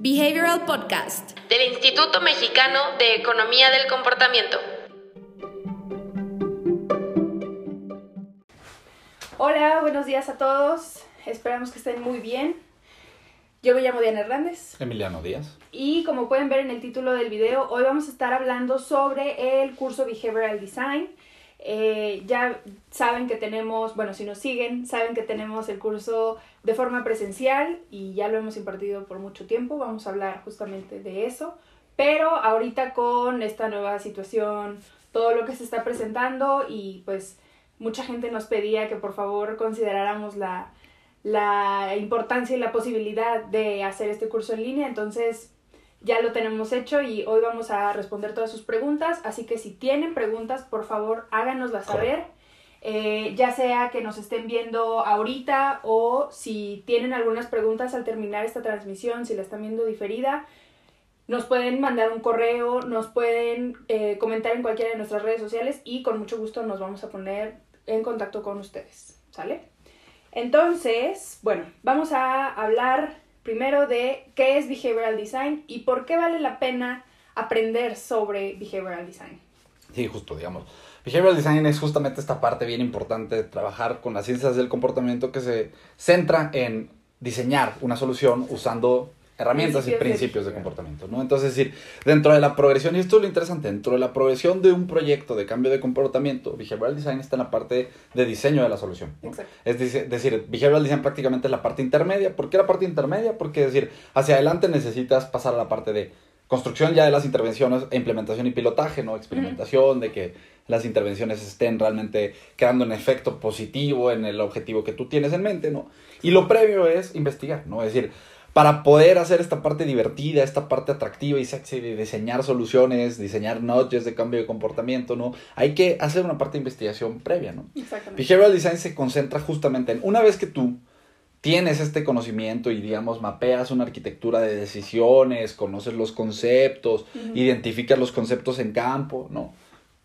Behavioral Podcast del Instituto Mexicano de Economía del Comportamiento. Hola, buenos días a todos. Esperamos que estén muy bien. Yo me llamo Diana Hernández. Emiliano Díaz. Y como pueden ver en el título del video, hoy vamos a estar hablando sobre el curso Behavioral Design. Eh, ya saben que tenemos, bueno, si nos siguen, saben que tenemos el curso de forma presencial y ya lo hemos impartido por mucho tiempo. Vamos a hablar justamente de eso. Pero ahorita con esta nueva situación, todo lo que se está presentando y pues mucha gente nos pedía que por favor consideráramos la, la importancia y la posibilidad de hacer este curso en línea. Entonces, ya lo tenemos hecho y hoy vamos a responder todas sus preguntas, así que si tienen preguntas, por favor háganoslas saber, eh, ya sea que nos estén viendo ahorita o si tienen algunas preguntas al terminar esta transmisión, si la están viendo diferida, nos pueden mandar un correo, nos pueden eh, comentar en cualquiera de nuestras redes sociales y con mucho gusto nos vamos a poner en contacto con ustedes, ¿sale? Entonces, bueno, vamos a hablar primero de qué es behavioral design y por qué vale la pena aprender sobre behavioral design. Sí, justo, digamos. Behavioral design es justamente esta parte bien importante de trabajar con las ciencias del comportamiento que se centra en diseñar una solución usando herramientas y principios de, comportamiento, ¿no? Entonces, es decir, dentro de la progresión, y esto es lo interesante, dentro de la progresión de un proyecto de cambio de comportamiento, Behavioral Design está en la parte de diseño de la solución. Es decir, Behavioral Design prácticamente es la parte intermedia. ¿Por qué la parte intermedia? Porque, es decir, hacia adelante necesitas pasar a la parte de construcción ya de las intervenciones, e implementación y pilotaje, ¿no? Experimentación, de que las intervenciones estén realmente creando un efecto positivo en el objetivo que tú tienes en mente, ¿no? Y lo previo es investigar, ¿no? Es decir, para poder hacer esta parte divertida, esta parte atractiva y sexy de diseñar soluciones, diseñar notches de cambio de comportamiento, ¿no? Hay que hacer una parte de investigación previa, ¿no? Exactamente. Behavioral Design se concentra justamente en, una vez que tú tienes este conocimiento y, digamos, mapeas una arquitectura de decisiones, conoces los conceptos, identificas los conceptos en campo, ¿no?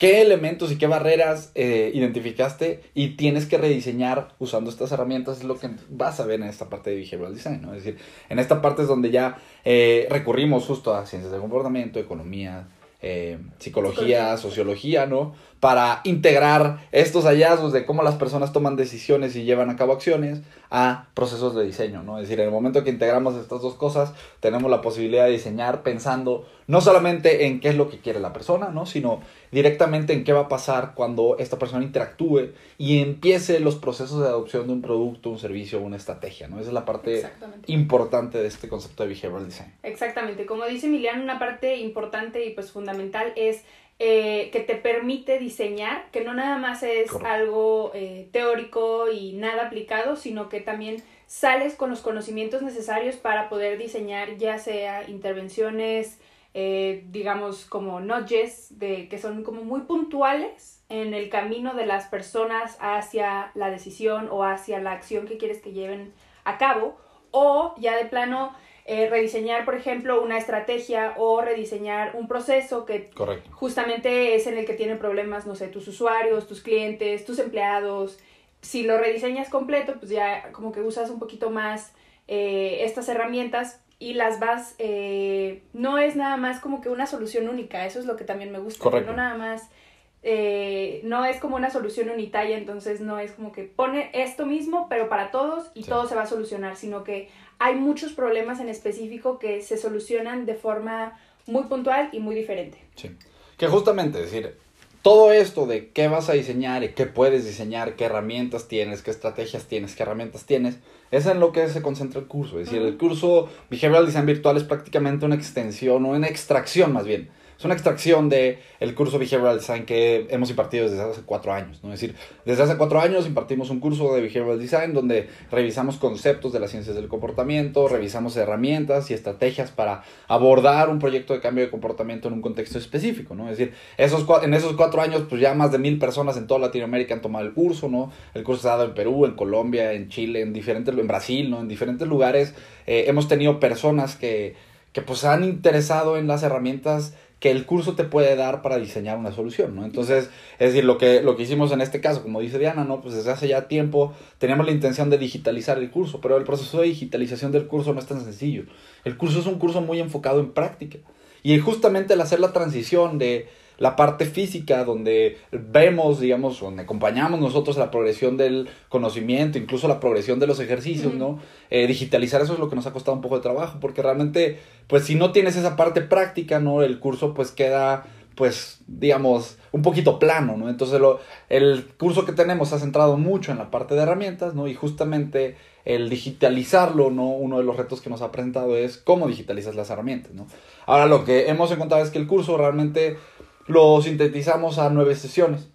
Qué elementos y qué barreras eh, identificaste y tienes que rediseñar usando estas herramientas es lo que vas a ver en esta parte de behavioral design, ¿no? Es decir, en esta parte es donde ya eh, recurrimos justo a ciencias de comportamiento, economía, eh, psicología, sociología, ¿no? Para integrar estos hallazgos de cómo las personas toman decisiones y llevan a cabo acciones a procesos de diseño, ¿no? Es decir, en el momento que integramos estas dos cosas, tenemos la posibilidad de diseñar pensando no solamente en qué es lo que quiere la persona, ¿no? Sino directamente en qué va a pasar cuando esta persona interactúe y empiece los procesos de adopción de un producto, un servicio, una estrategia, ¿no? Esa es la parte importante de este concepto de behavioral design. Exactamente. Como dice Emiliano, una parte importante y pues fundamental es eh, que te permite diseñar, que no nada más es algo eh, teórico y nada aplicado, sino que también sales con los conocimientos necesarios para poder diseñar ya sea intervenciones, eh, digamos, como nudges, de, que son como muy puntuales en el camino de las personas hacia la decisión o hacia la acción que quieres que lleven a cabo, o ya de plano eh, rediseñar, por ejemplo, una estrategia o rediseñar un proceso que justamente es en el que tienen problemas, no sé, tus usuarios, tus clientes, tus empleados. Si lo rediseñas completo, pues ya como que usas un poquito más eh, estas herramientas y las vas, eh, no es nada más como que una solución única, eso es lo que también me gusta, no nada más, no es como una solución unitaria, entonces no es como que pone esto mismo, pero para todos y todo se va a solucionar, sino que hay muchos problemas en específico que se solucionan de forma muy puntual y muy diferente. Sí. Que justamente, decir, todo esto de qué vas a diseñar y qué puedes diseñar, qué herramientas tienes, qué estrategias tienes, qué herramientas tienes, es en lo que se concentra el curso. Es decir, el curso Behavioral Design Virtual es prácticamente una extensión o una extracción más bien es una extracción de el curso Behavioral Design que hemos impartido desde hace cuatro años. ¿no? Es decir, desde hace cuatro años impartimos un curso de Behavioral Design donde revisamos conceptos de las ciencias del comportamiento, revisamos herramientas y estrategias para abordar un proyecto de cambio de comportamiento en un contexto específico. ¿no? Es decir, esos, en esos cuatro años, pues ya más de mil personas en toda Latinoamérica han tomado el curso. ¿no? El curso se ha dado en Perú, en Colombia, en Chile, en, diferentes, en Brasil, ¿no? en diferentes lugares. Eh, hemos tenido personas que, que pues han interesado en las herramientas que el curso te puede dar para diseñar una solución, ¿no? Entonces, es decir, lo que, lo que hicimos en este caso, como dice Diana, ¿no? Pues desde hace ya tiempo teníamos la intención de digitalizar el curso, pero el proceso de digitalización del curso no es tan sencillo. El curso es un curso muy enfocado en práctica. Y justamente el hacer la transición de la parte física, donde vemos, digamos, donde acompañamos nosotros la progresión del conocimiento, incluso la progresión de los ejercicios, ¿no? Eh, digitalizar eso es lo que nos ha costado un poco de trabajo, porque realmente, pues si no tienes esa parte práctica, ¿no? El curso pues queda, pues, digamos, un poquito plano, ¿no? Entonces lo, el curso que tenemos ha centrado mucho en la parte de herramientas, ¿no? Y justamente el digitalizarlo, ¿no? Uno de los retos que nos ha presentado es cómo digitalizas las herramientas, ¿no? Ahora lo que hemos encontrado es que el curso realmente lo sintetizamos a nueve sesiones.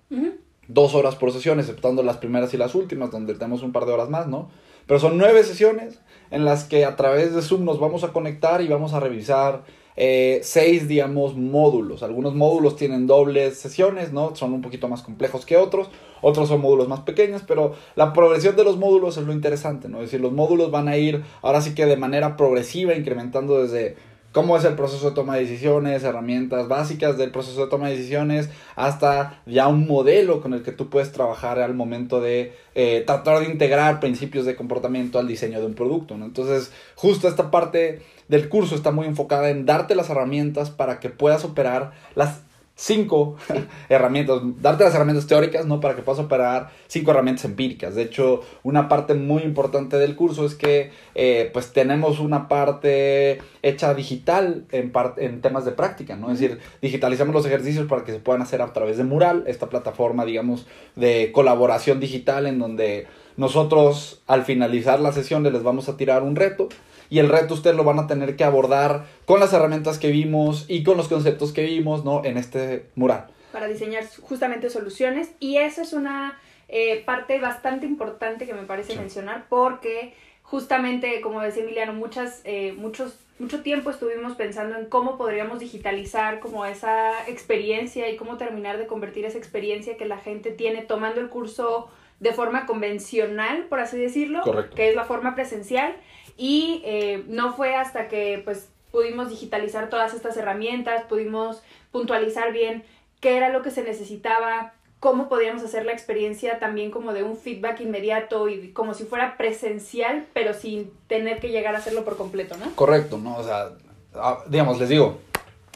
Dos horas por sesión, exceptando las primeras y las últimas, donde tenemos un par de horas más, ¿no? Pero son nueve sesiones en las que a través de Zoom nos vamos a conectar y vamos a revisar eh, seis, digamos, módulos. Algunos módulos tienen dobles sesiones, ¿no? Son un poquito más complejos que otros. Otros son módulos más pequeños, pero la progresión de los módulos es lo interesante, ¿no? Es decir, los módulos van a ir ahora sí que de manera progresiva, incrementando desde cómo es el proceso de toma de decisiones, herramientas básicas del proceso de toma de decisiones, hasta ya un modelo con el que tú puedes trabajar al momento de eh, tratar de integrar principios de comportamiento al diseño de un producto. ¿no? Entonces, justo esta parte del curso está muy enfocada en darte las herramientas para que puedas operar las cinco herramientas, darte las herramientas teóricas, ¿no? Para que puedas operar cinco herramientas empíricas. De hecho, una parte muy importante del curso es que, eh, pues, tenemos una parte hecha digital en, en temas de práctica, ¿no? Es decir, digitalizamos los ejercicios para que se puedan hacer a través de Mural, esta plataforma, digamos, de colaboración digital en donde nosotros, al finalizar las sesiones, les vamos a tirar un reto y el reto ustedes lo van a tener que abordar con las herramientas que vimos y con los conceptos que vimos, ¿no? En este mural. Para diseñar justamente soluciones y esa es una eh, parte bastante importante que me parece mencionar porque justamente, como decía Emiliano, muchas, eh, muchos, mucho tiempo estuvimos pensando en cómo podríamos digitalizar como esa experiencia y cómo terminar de convertir esa experiencia que la gente tiene tomando el curso de forma convencional, por así decirlo, que es la forma presencial, y eh, no fue hasta que pues pudimos digitalizar todas estas herramientas, pudimos puntualizar bien qué era lo que se necesitaba, cómo podíamos hacer la experiencia también como de un feedback inmediato y como si fuera presencial, pero sin tener que llegar a hacerlo por completo, ¿no? Correcto, ¿no? O sea, ah, digamos, les digo,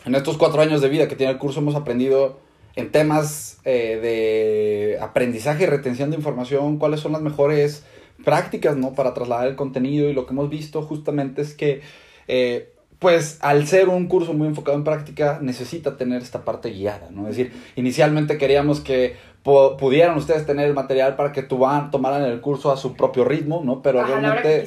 en estos cuatro años de vida que tiene el curso hemos aprendido en temas eh, de aprendizaje y retención de información, cuáles son las mejores prácticas, ¿no? Para trasladar el contenido y lo que hemos visto justamente es que, eh, pues al ser un curso muy enfocado en práctica, necesita tener esta parte guiada, ¿no? Es decir, inicialmente queríamos que pudieran ustedes tener el material para que tomaran el curso a su propio ritmo, ¿no? Pero realmente...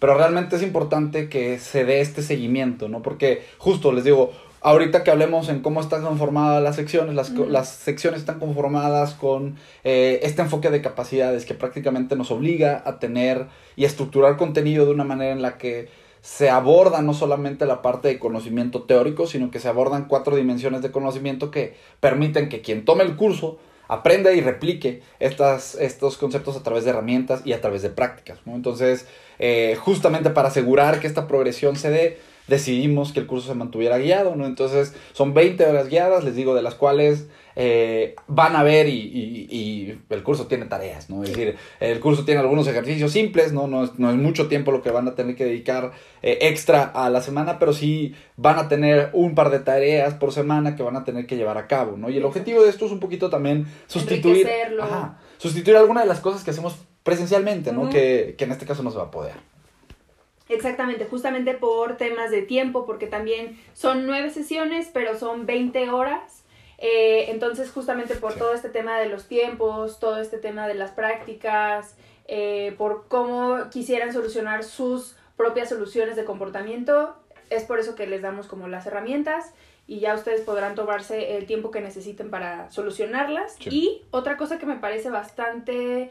pero realmente es importante que se dé este seguimiento, ¿no? Porque justo les digo, Ahorita que hablemos en cómo están conformadas las secciones, las, las secciones están conformadas con eh, este enfoque de capacidades que prácticamente nos obliga a tener y estructurar contenido de una manera en la que se aborda no solamente la parte de conocimiento teórico, sino que se abordan cuatro dimensiones de conocimiento que permiten que quien tome el curso aprenda y replique estas, estos conceptos a través de herramientas y a través de prácticas. Entonces, eh, justamente para asegurar que esta progresión se dé, decidimos que el curso se mantuviera guiado, ¿no? Entonces son 20 horas guiadas, les digo, de las cuales eh, van a ver y, el curso tiene tareas, ¿no? Es decir, el curso tiene algunos ejercicios simples, ¿no? No es, mucho tiempo lo que van a tener que dedicar eh, extra a la semana, pero sí van a tener un par de tareas por semana que van a tener que llevar a cabo, ¿no? Y el objetivo de esto es un poquito también sustituir, sustituir alguna de las cosas que hacemos presencialmente, ¿no? que, que en este caso no se va a poder. Exactamente, justamente por temas de tiempo, porque también son nueve sesiones, pero son 20 horas. Eh, entonces, justamente por todo este tema de los tiempos, todo este tema de las prácticas, eh, por cómo quisieran solucionar sus propias soluciones de comportamiento, es por eso que les damos como las herramientas y ya ustedes podrán tomarse el tiempo que necesiten para solucionarlas. Y otra cosa que me parece bastante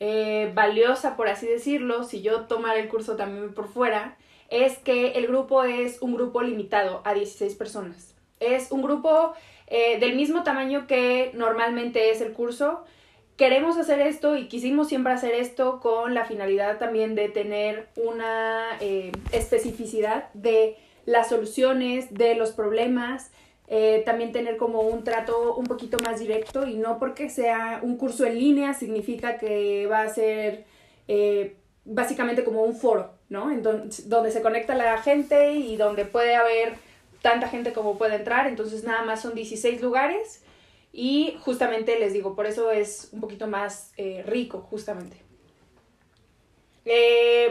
eh, valiosa, por así decirlo, si yo tomara el curso también por fuera, es que el grupo es un grupo limitado a 16 personas. Es un grupo eh, del mismo tamaño que normalmente es el curso. Queremos hacer esto y quisimos siempre hacer esto con la finalidad también de tener una eh, especificidad de las soluciones, de los problemas, eh, también tener como un trato un poquito más directo y no porque sea un curso en línea significa que va a ser eh, básicamente como un foro, ¿no? Entonces, donde se conecta la gente y donde puede haber tanta gente como puede entrar, entonces nada más son 16 lugares y justamente les digo, por eso es un poquito más eh, rico, justamente.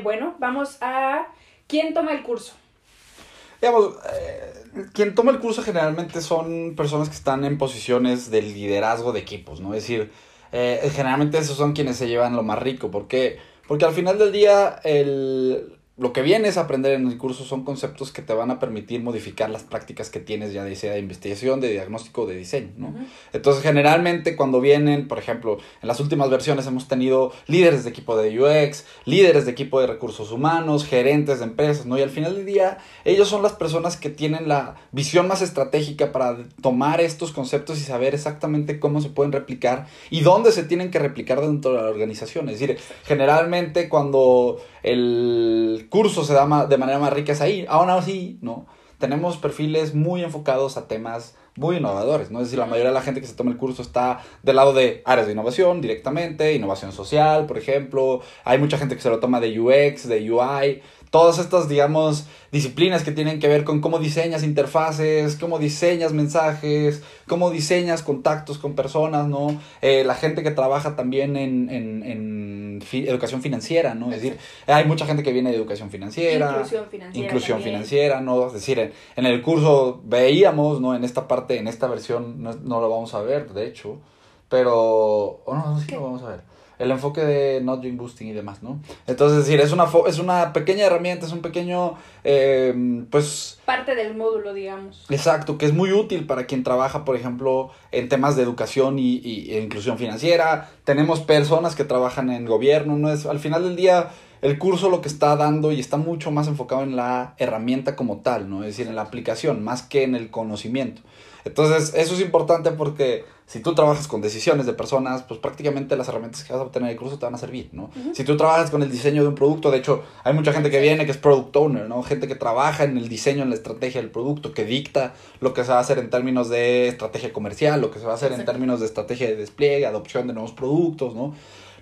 bueno, vamos a... ¿Quién toma el curso? Digamos, eh, quien toma el curso generalmente son personas que están en posiciones de liderazgo de equipos, ¿no? Es decir, eh, generalmente esos son quienes se llevan lo más rico. ¿Por qué? Porque al final del día, el, lo que vienes a aprender en el curso son conceptos que te van a permitir modificar las prácticas que tienes ya de sea de investigación, de diagnóstico, de diseño, ¿no? Entonces, generalmente cuando vienen, por ejemplo, en las últimas versiones hemos tenido líderes de equipo de UX, líderes de equipo de recursos humanos, gerentes de empresas, ¿no? Y al final del día, ellos son las personas que tienen la visión más estratégica para tomar estos conceptos y saber exactamente cómo se pueden replicar y dónde se tienen que replicar dentro de la organización. Es decir, generalmente cuando el curso se da de manera más rica es ahí. Aún así, ¿no? Tenemos perfiles muy enfocados a temas muy innovadores, ¿no? Es decir, la mayoría de la gente que se toma el curso está del lado de áreas de innovación directamente, innovación social, por ejemplo. Hay mucha gente que se lo toma de UX, de UI todas estas, digamos, disciplinas que tienen que ver con cómo diseñas interfaces, cómo diseñas mensajes, cómo diseñas contactos con personas, ¿no? Eh, la gente que trabaja también en, en, en educación financiera, ¿no? Es decir, hay mucha gente que viene de educación financiera. Inclusión financiera. Inclusión financiera, ¿no? Es decir, en, el curso veíamos, ¿no? En esta parte, en esta versión, no, no lo vamos a ver, de hecho, pero... O no, no, sí lo vamos a ver el enfoque de not doing boosting y demás, ¿no? Entonces, es decir, es una, es una pequeña herramienta, es un pequeño, eh, pues... Parte del módulo, digamos. Exacto, que es muy útil para quien trabaja, por ejemplo, en temas de educación y, y, e inclusión financiera. Tenemos personas que trabajan en gobierno, ¿no? Es, al final del día, el curso lo que está dando y está mucho más enfocado en la herramienta como tal, ¿no? Es decir, en la aplicación, más que en el conocimiento. Entonces, eso es importante porque si tú trabajas con decisiones de personas, pues prácticamente las herramientas que vas a obtener en el curso te van a servir, ¿no? Si tú trabajas con el diseño de un producto, de hecho, hay mucha gente que viene que es product owner, ¿no? Gente que trabaja en el diseño, en la estrategia del producto, que dicta lo que se va a hacer en términos de estrategia comercial, lo que se va a hacer en términos de estrategia de despliegue, adopción de nuevos productos, ¿no?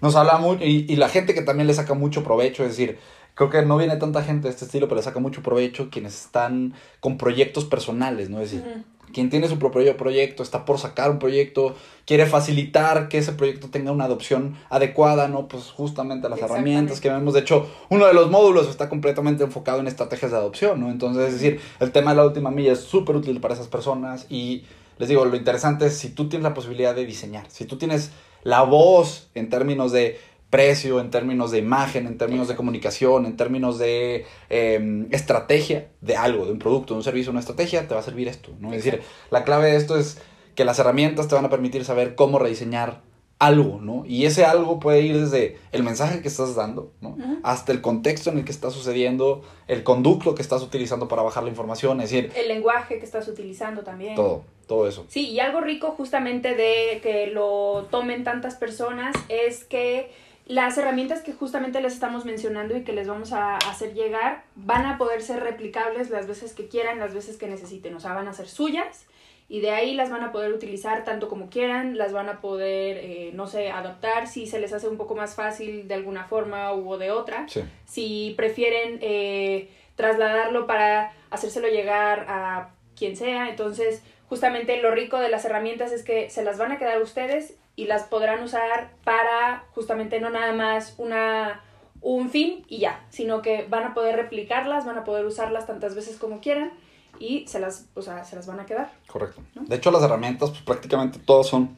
Nos habla mucho, y, y la gente que también le saca mucho provecho, es decir, creo que no viene tanta gente de este estilo, pero le saca mucho provecho quienes están con proyectos personales, ¿no? Es decir, quien tiene su propio proyecto, está por sacar un proyecto, quiere facilitar que ese proyecto tenga una adopción adecuada, ¿no? Pues justamente las herramientas que vemos. De hecho, uno de los módulos está completamente enfocado en estrategias de adopción, ¿no? Entonces, es decir, el tema de la última milla es súper útil para esas personas y les digo, lo interesante es si tú tienes la posibilidad de diseñar, si tú tienes la voz en términos de precio, en términos de imagen, en términos de comunicación, en términos de em, estrategia de algo, de un producto, de un servicio, una estrategia, te va a servir esto, ¿no? Es decir, la clave de esto es que las herramientas te van a permitir saber cómo rediseñar algo, ¿no? Y ese algo puede ir desde el mensaje que estás dando, ¿no? Hasta el contexto en el que está sucediendo, el conducto que estás utilizando para bajar la información, es decir... El lenguaje que estás utilizando también. Todo, todo eso. Sí, y algo rico justamente de que lo tomen tantas personas es que las herramientas que justamente les estamos mencionando y que les vamos a hacer llegar van a poder ser replicables las veces que quieran, las veces que necesiten, o sea, van a ser suyas y de ahí las van a poder utilizar tanto como quieran, las van a poder, eh, no sé, adaptar si se les hace un poco más fácil de alguna forma u de otra, si prefieren eh, trasladarlo para hacérselo llegar a quien sea, entonces justamente lo rico de las herramientas es que se las van a quedar ustedes y las podrán usar para justamente no nada más una un fin y ya, sino que van a poder replicarlas, van a poder usarlas tantas veces como quieran y se las, o sea, se las van a quedar. Correcto. De hecho, las herramientas, pues prácticamente todas son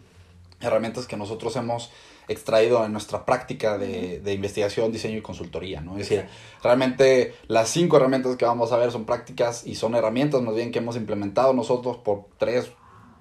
herramientas que nosotros hemos extraído en nuestra práctica de, de investigación, diseño y consultoría, ¿no? Es decir, realmente las cinco herramientas que vamos a ver son prácticas y son herramientas más bien que hemos implementado nosotros por tres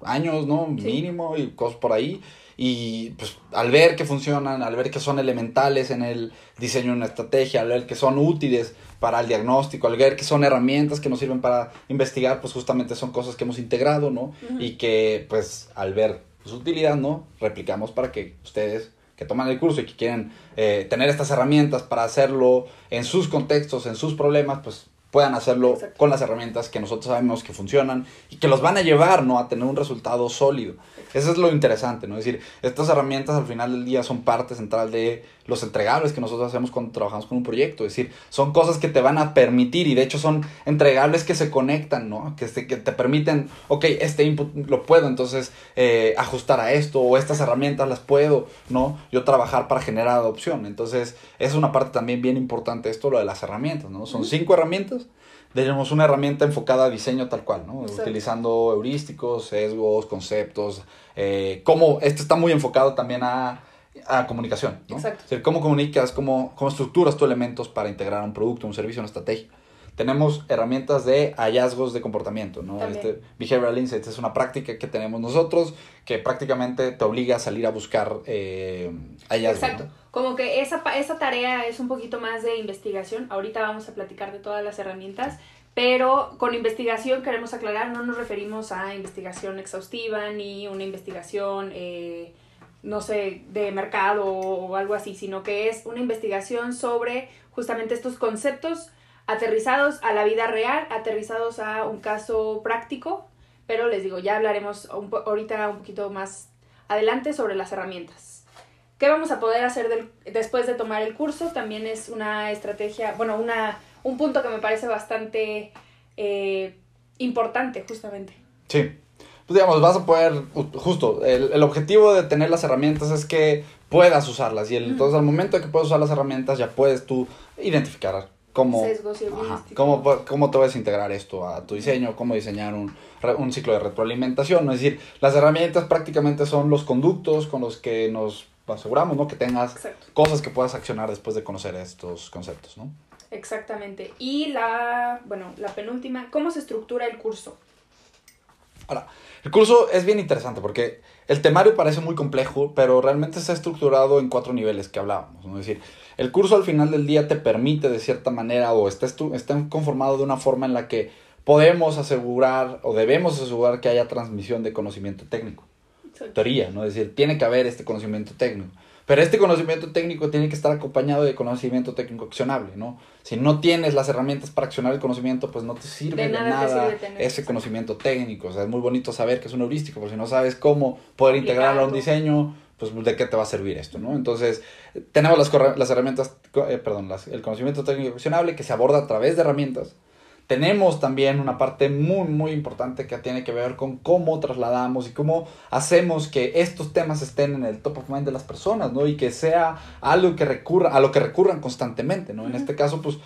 años, ¿no? Mínimo y cosas por ahí. Y pues al ver que funcionan, al ver que son elementales en el diseño de una estrategia, al ver que son útiles para el diagnóstico, al ver que son herramientas que nos sirven para investigar, pues justamente son cosas que hemos integrado, ¿no? Y que pues al ver su utilidad, ¿no? Replicamos para que ustedes que toman el curso y que quieren eh, tener estas herramientas para hacerlo en sus contextos, en sus problemas, pues puedan hacerlo Exacto. con las herramientas que nosotros sabemos que funcionan y que los van a llevar, ¿no? A tener un resultado sólido. Eso es lo interesante, ¿no? Es decir, estas herramientas al final del día son parte central de los entregables que nosotros hacemos cuando trabajamos con un proyecto. Es decir, son cosas que te van a permitir y de hecho son entregables que se conectan, ¿no? Que, se- que te permiten, ok, este input lo puedo entonces eh, ajustar a esto o estas herramientas las puedo, ¿no? Yo trabajar para generar adopción. Entonces, es una parte también bien importante esto, lo de las herramientas, ¿no? Son cinco herramientas. Tenemos una herramienta enfocada a diseño tal cual, ¿no? Exacto. Utilizando heurísticos, sesgos, conceptos. Eh, cómo, esto está muy enfocado también a, a comunicación, ¿no? Exacto. Es decir, cómo comunicas, cómo, cómo estructuras tus elementos para integrar un producto, un servicio, una estrategia. Tenemos herramientas de hallazgos de comportamiento, ¿no? También. Este Behavioral Insights es una práctica que tenemos nosotros que prácticamente te obliga a salir a buscar eh, hallazgos. Exacto. ¿no? Como que esa, esa tarea es un poquito más de investigación. Ahorita vamos a platicar de todas las herramientas, pero con investigación queremos aclarar, no nos referimos a investigación exhaustiva ni una investigación, eh, no sé, de mercado o algo así, sino que es una investigación sobre justamente estos conceptos aterrizados a la vida real, aterrizados a un caso práctico, pero les digo, ya hablaremos un ahorita un poquito más adelante sobre las herramientas. ¿Qué vamos a poder hacer después de tomar el curso? También es una estrategia, bueno, una, un punto que me parece bastante eh, importante, justamente. Sí. Pues digamos, vas a poder, ju- justo, el, el objetivo de tener las herramientas es que puedas usarlas. Y el- entonces al momento de que puedes usar las herramientas ya puedes tú identificar cómo, ajá, cómo, cómo te vas a integrar esto a tu diseño, cómo diseñar un, un ciclo de retroalimentación. Es decir, las herramientas prácticamente son los conductos con los que nos aseguramos, ¿no? Que tengas Exacto. cosas que puedas accionar después de conocer estos conceptos, ¿no? Exactamente. Y la, bueno, la penúltima, ¿cómo se estructura el curso? Ahora, el curso es bien interesante porque el temario parece muy complejo, pero realmente está estructurado en cuatro niveles que hablábamos. ¿no? Es decir, el curso al final del día te permite de cierta manera o está, está conformado de una forma en la que podemos asegurar o debemos asegurar que haya transmisión de conocimiento técnico. Teoría, ¿no? Es decir, tiene que haber este conocimiento técnico. Pero este conocimiento técnico tiene que estar acompañado de conocimiento técnico accionable, ¿no? Si no tienes las herramientas para accionar el conocimiento, pues no te sirve De nada te nada, sirve tener, ese conocimiento técnico. O sea, es muy bonito saber que es un heurístico, pero si no sabes cómo poder integrarlo a un diseño, pues de qué te va a servir esto, ¿no? Entonces, tenemos las, las herramientas, eh, perdón, las- el conocimiento técnico accionable que se aborda a través de herramientas. Tenemos también una parte muy, muy importante que tiene que ver con cómo trasladamos y cómo hacemos que estos temas estén en el top of mind de las personas, ¿no? Y que sea algo que recurra, a lo que recurran constantemente, ¿no? En este caso, pues,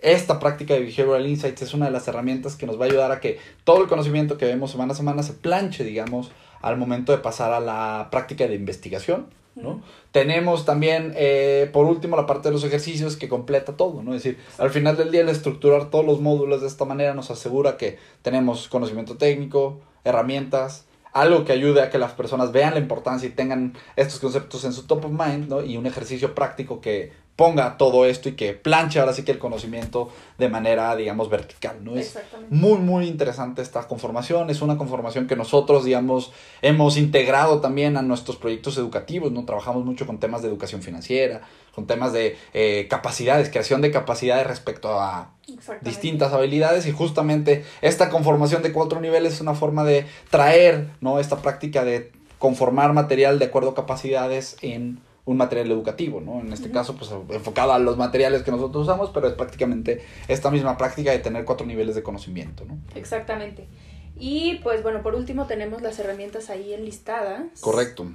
esta práctica de Behavioral Insights es una de las herramientas que nos va a ayudar a que todo el conocimiento que vemos semana a semana se planche, digamos, al momento de pasar a la práctica de investigación, ¿no? Tenemos también, eh, por último, la parte de los ejercicios que completa todo, ¿no? Es decir, al final del día, el estructurar todos los módulos de esta manera nos asegura que tenemos conocimiento técnico, herramientas, algo que ayude a que las personas vean la importancia y tengan estos conceptos en su top of mind, ¿no? Y un ejercicio práctico que ponga todo esto y que planche ahora sí que el conocimiento de manera, digamos, vertical, ¿no? Es, muy, muy interesante esta conformación. Es una conformación que nosotros, digamos, hemos integrado también a nuestros proyectos educativos, ¿no? Trabajamos mucho con temas de educación financiera, con temas de eh, capacidades, creación de capacidades respecto a distintas habilidades y justamente esta conformación de cuatro niveles es una forma de traer, ¿no? Esta práctica de conformar material de acuerdo a capacidades en un material educativo, ¿no? En este caso, pues enfocado a los materiales que nosotros usamos, pero es prácticamente esta misma práctica de tener cuatro niveles de conocimiento, ¿no? Exactamente. Y pues bueno, por último tenemos las herramientas ahí enlistadas. Correcto.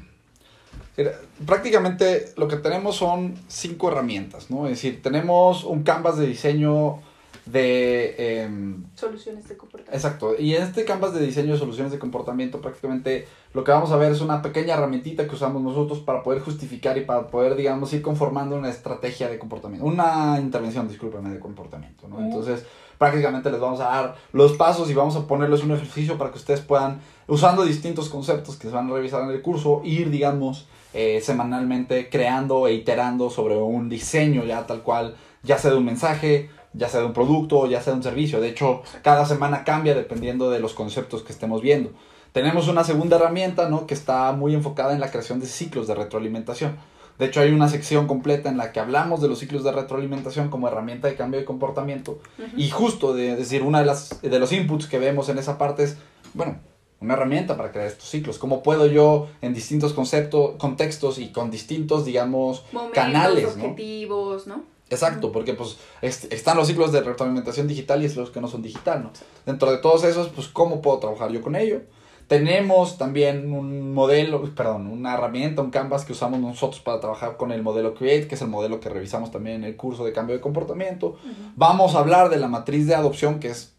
Prácticamente lo que tenemos son cinco herramientas, ¿no? Es decir, tenemos un canvas de diseño de... em, Soluciones de comportamiento. Exacto, y en este canvas de diseño de soluciones de comportamiento prácticamente lo que vamos a ver es una pequeña herramientita que usamos nosotros para poder justificar y para poder, digamos, ir conformando una estrategia de comportamiento, una intervención, discúlpeme, de comportamiento, ¿no? Ujú. Entonces, prácticamente les vamos a dar los pasos y vamos a ponerles un ejercicio para que ustedes puedan, usando distintos conceptos que se van a revisar en el curso, ir, digamos, eh, semanalmente creando e iterando sobre un diseño ya tal cual, ya sea de un mensaje, ya sea de un producto, ya sea de un servicio. De hecho, cada semana cambia dependiendo de los conceptos que estemos viendo. Tenemos una segunda herramienta, ¿no? Que está muy enfocada en la creación de ciclos de retroalimentación. De hecho, hay una sección completa en la que hablamos de los ciclos de retroalimentación como herramienta de cambio de comportamiento. Y justo, de, decir, una de, las, de los inputs que vemos en esa parte es, bueno, una herramienta para crear estos ciclos. ¿Cómo puedo yo en distintos conceptos, contextos y con distintos, digamos, Momentos, canales, ¿no? objetivos, ¿no? Exacto, porque pues est- están los ciclos de retroalimentación digital y es los que no son digital, ¿no? Dentro de todos esos, pues cómo puedo trabajar yo con ello. Tenemos también un modelo, perdón, una herramienta, un canvas que usamos nosotros para trabajar con el modelo Create, que es el modelo que revisamos también en el curso de cambio de comportamiento. Vamos a hablar de la matriz de adopción, que es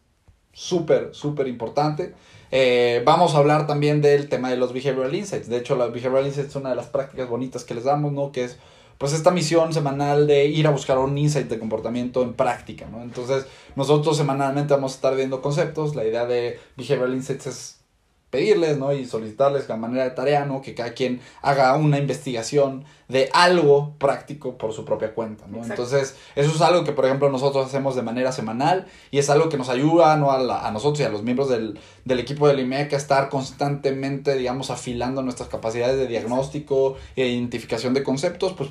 súper, súper importante. Eh, vamos a hablar también del tema de los behavioral insights. De hecho, los behavioral insights es una de las prácticas bonitas que les damos, ¿no? Que es pues esta misión semanal de ir a buscar un insight de comportamiento en práctica, ¿no? Entonces, nosotros semanalmente vamos a estar viendo conceptos. La idea de behavioral insights es pedirles, ¿no? Y solicitarles a manera de tarea, ¿no? Que cada quien haga una investigación de algo práctico por su propia cuenta, ¿no? Exacto. Entonces, eso es algo que, por ejemplo, nosotros hacemos de manera semanal y es algo que nos ayuda, ¿no? A, la- a nosotros y a los miembros del, del equipo del IMEC a estar constantemente, digamos, afilando nuestras capacidades de diagnóstico e identificación de conceptos, pues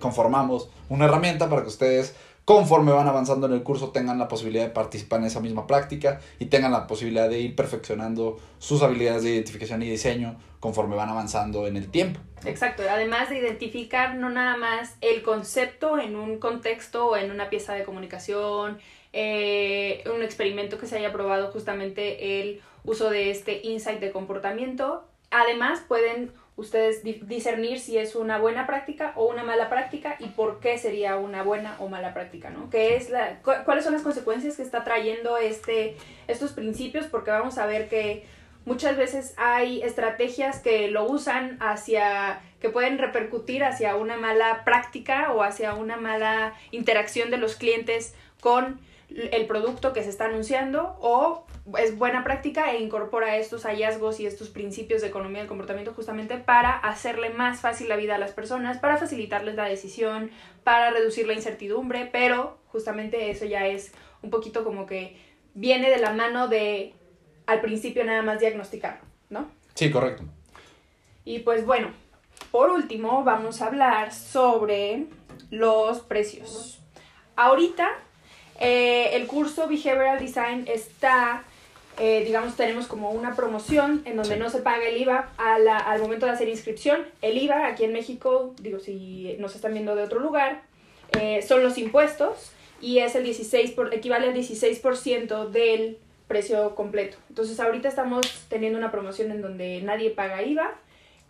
conformamos una herramienta para que ustedes conforme van avanzando en el curso tengan la posibilidad de participar en esa misma práctica y tengan la posibilidad de ir perfeccionando sus habilidades de identificación y diseño conforme van avanzando en el tiempo. Exacto, además de identificar no nada más el concepto en un contexto o en una pieza de comunicación, eh, un experimento que se haya probado justamente el uso de este insight de comportamiento, además pueden ustedes di- discernir si es una buena práctica o una mala práctica y por qué sería una buena o mala práctica, ¿no? ¿Qué es la, cu- ¿Cuáles son las consecuencias que está trayendo este, estos principios? Porque vamos a ver que muchas veces hay estrategias que lo usan hacia, que pueden repercutir hacia una mala práctica o hacia una mala interacción de los clientes con el producto que se está anunciando o es buena práctica e incorpora estos hallazgos y estos principios de economía del comportamiento justamente para hacerle más fácil la vida a las personas, para facilitarles la decisión, para reducir la incertidumbre, pero justamente eso ya es un poquito como que viene de la mano de al principio nada más diagnosticarlo, ¿no? Sí, correcto. Y pues bueno, por último vamos a hablar sobre los precios. Ahorita eh, el curso Behavioral Design está, eh, digamos, tenemos como una promoción en donde Sí. no se paga el IVA a la- al momento de hacer inscripción. El IVA aquí en México, digo, si nos están viendo de otro lugar, eh, son los impuestos y es el 16, por, equivale al 16% del precio completo. Entonces ahorita estamos teniendo una promoción en donde nadie paga IVA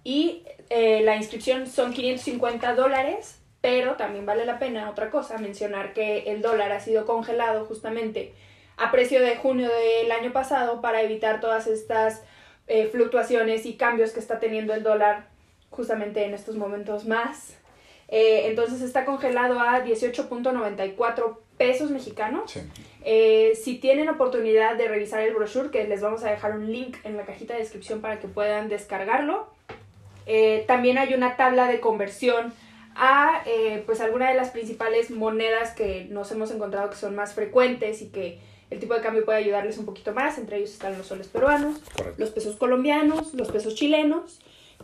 y la inscripción son 550 dólares, pero también vale la pena otra cosa, mencionar que el dólar ha sido congelado justamente a precio de junio del año pasado para evitar todas estas eh, fluctuaciones y cambios que está teniendo el dólar justamente en estos momentos más. Eh, entonces está congelado a 18.94 pesos mexicanos. Sí. Eh, si tienen oportunidad de revisar el brochure, que les vamos a dejar un link en la cajita de descripción para que puedan descargarlo. También hay una tabla de conversión a eh, pues alguna de las principales monedas que nos hemos encontrado que son más frecuentes y que el tipo de cambio puede ayudarles un poquito más. Entre ellos están los soles peruanos, Correcto. los pesos colombianos, los pesos chilenos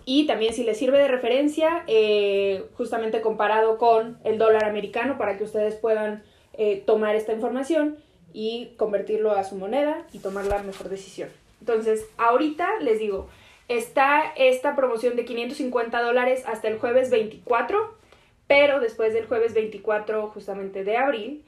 y también si les sirve de referencia, eh, justamente comparado con el dólar americano para que ustedes puedan eh, tomar esta información y convertirlo a su moneda y tomar la mejor decisión. Entonces, ahorita les digo, está esta promoción de 550 dólares hasta el jueves 24, pero después del jueves 24 justamente de abril,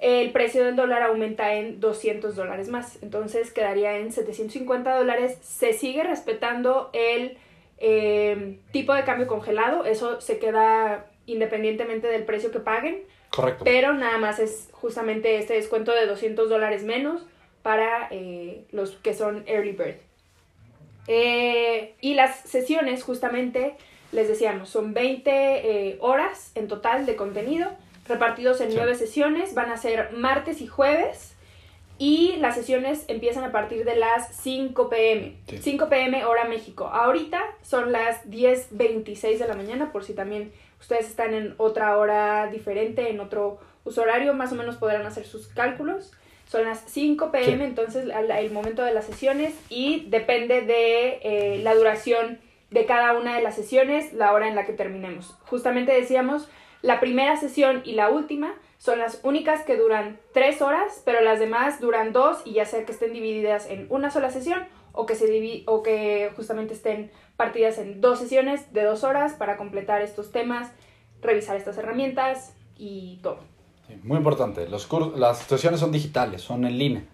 el precio del dólar aumenta en 200 dólares más. Entonces quedaría en 750 dólares. Se sigue respetando el eh, tipo de cambio congelado. Eso se queda independientemente del precio que paguen. Correcto. Pero nada más es justamente este descuento de 200 dólares menos para eh, los que son early bird. Eh, y las sesiones justamente, les decíamos, son 20 eh, horas en total de contenido, repartidos en Sí. 9 sesiones, van a ser martes y jueves. Y las sesiones empiezan a partir de las 5 pm. Sí. 5 pm hora México. Ahorita son las 10.26 de la mañana, por si también ustedes están en otra hora diferente, en otro uso horario, más o menos podrán hacer sus cálculos. Son las 5 pm, Sí. entonces el momento de las sesiones y depende de eh, la duración de cada una de las sesiones la hora en la que terminemos. Justamente decíamos, la primera sesión y la última son las únicas que duran tres horas, pero las demás duran dos y ya sea que estén divididas en una sola sesión o que, se o que justamente estén partidas en dos sesiones de dos horas para completar estos temas, revisar estas herramientas y todo. muy importante, Los las sesiones son digitales, son en línea.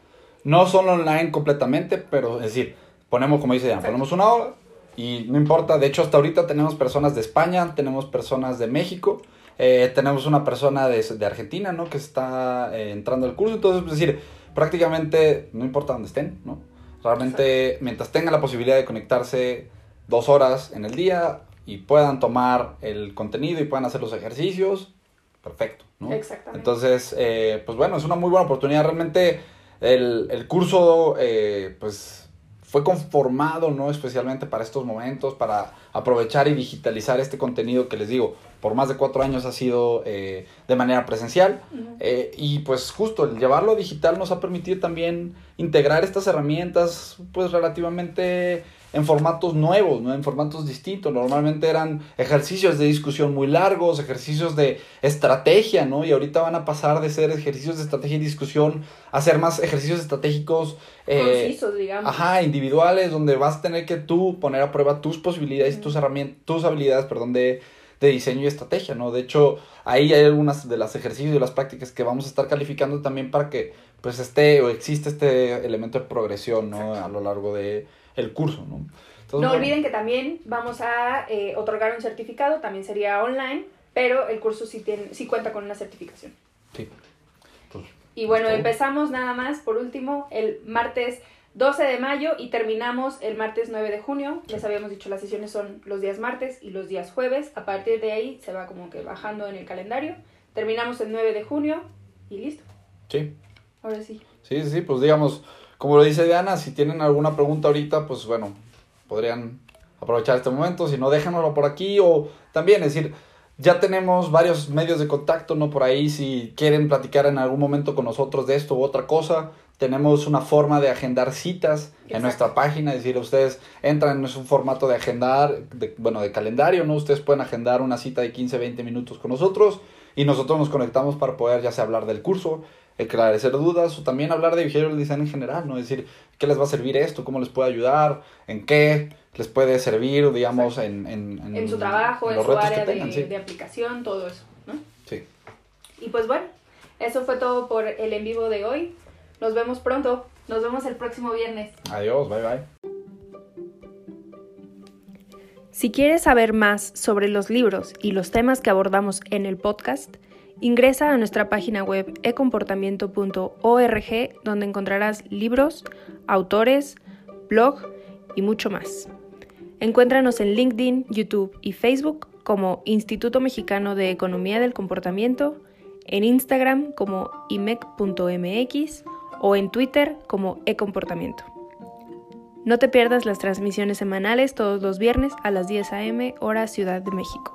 No son online completamente, pero es decir, ponemos, como dice ya, ponemos una hora y no importa. De hecho, hasta ahorita tenemos personas de España, tenemos personas de México, eh, tenemos una persona de, de, Argentina, ¿no? Que está eh, entrando al curso. Entonces, es decir, prácticamente no importa dónde estén, ¿no? Realmente, mientras tengan la posibilidad de conectarse dos horas en el día y puedan tomar el contenido y puedan hacer los ejercicios, perfecto, ¿no? Exactamente. Entonces, eh, pues bueno, es una muy buena oportunidad. Realmente el, el curso, pues fue conformado, ¿no? Especialmente para estos momentos, para aprovechar y digitalizar este contenido que les digo, por más de cuatro años ha sido eh, de manera presencial. Eh, y pues justo el llevarlo digital nos ha permitido también integrar estas herramientas, pues relativamente en formatos nuevos, ¿no? en formatos distintos. Normalmente eran ejercicios de discusión muy largos, ejercicios de estrategia, ¿no? Y ahorita van a pasar de ser ejercicios de estrategia y discusión a ser más ejercicios estratégicos. Eh, Concisos, digamos. Ajá, individuales, donde vas a tener que tú poner a prueba tus posibilidades, tus herramientas, tus habilidades, perdón, de, de diseño y estrategia, ¿no? De hecho, ahí hay algunas de las ejercicios y las prácticas que vamos a estar calificando también para que pues esté o existe este elemento de progresión, ¿no? A lo largo de el curso, ¿no? no olviden que también vamos a eh, otorgar un certificado, también sería online, pero el curso sí, tiene, sí cuenta con una certificación. Sí. Pues, y bueno, empezamos nada más, por último, el martes 12 de mayo y terminamos el martes 9 de junio. Les habíamos dicho, las sesiones son los días martes y los días jueves. A partir de ahí se va como que bajando en el calendario. Terminamos el 9 de junio y listo. Sí. Ahora sí. Sí, sí, pues digamos, como lo dice Diana, si tienen alguna pregunta ahorita, pues bueno, podrían aprovechar este momento. Si no, déjanoslo por aquí o también, es decir, ya tenemos varios medios de contacto, ¿no? Por ahí, si quieren platicar en algún momento con nosotros de esto u otra cosa, tenemos una forma de agendar citas en nuestra página, es decir, ustedes entran en un formato de agendar, de, bueno, de calendario, ¿no? Ustedes pueden agendar una cita de 15, 20 minutos con nosotros y nosotros nos conectamos para poder ya sea hablar del curso, esclarecer dudas o también hablar de behavioral design en general, ¿no? Es decir, ¿qué les va a servir esto? ¿Cómo les puede ayudar? ¿En qué les puede servir, digamos, en, en, en, su trabajo, en, su área de, de, aplicación, todo eso, ¿no? Sí. Y pues bueno, eso fue todo por el en vivo de hoy. Nos vemos pronto. Nos vemos el próximo viernes. Adiós, bye bye. Si quieres saber más sobre los libros y los temas que abordamos en el podcast, Ingresa a nuestra página web ecomportamiento.org donde encontrarás libros, autores, blog y mucho más. Encuéntranos en LinkedIn, YouTube y Facebook como Instituto Mexicano de Economía del Comportamiento, en Instagram como imec.mx o en Twitter como ecomportamiento. No te pierdas las transmisiones semanales todos los viernes a las 10 a.m. hora Ciudad de México.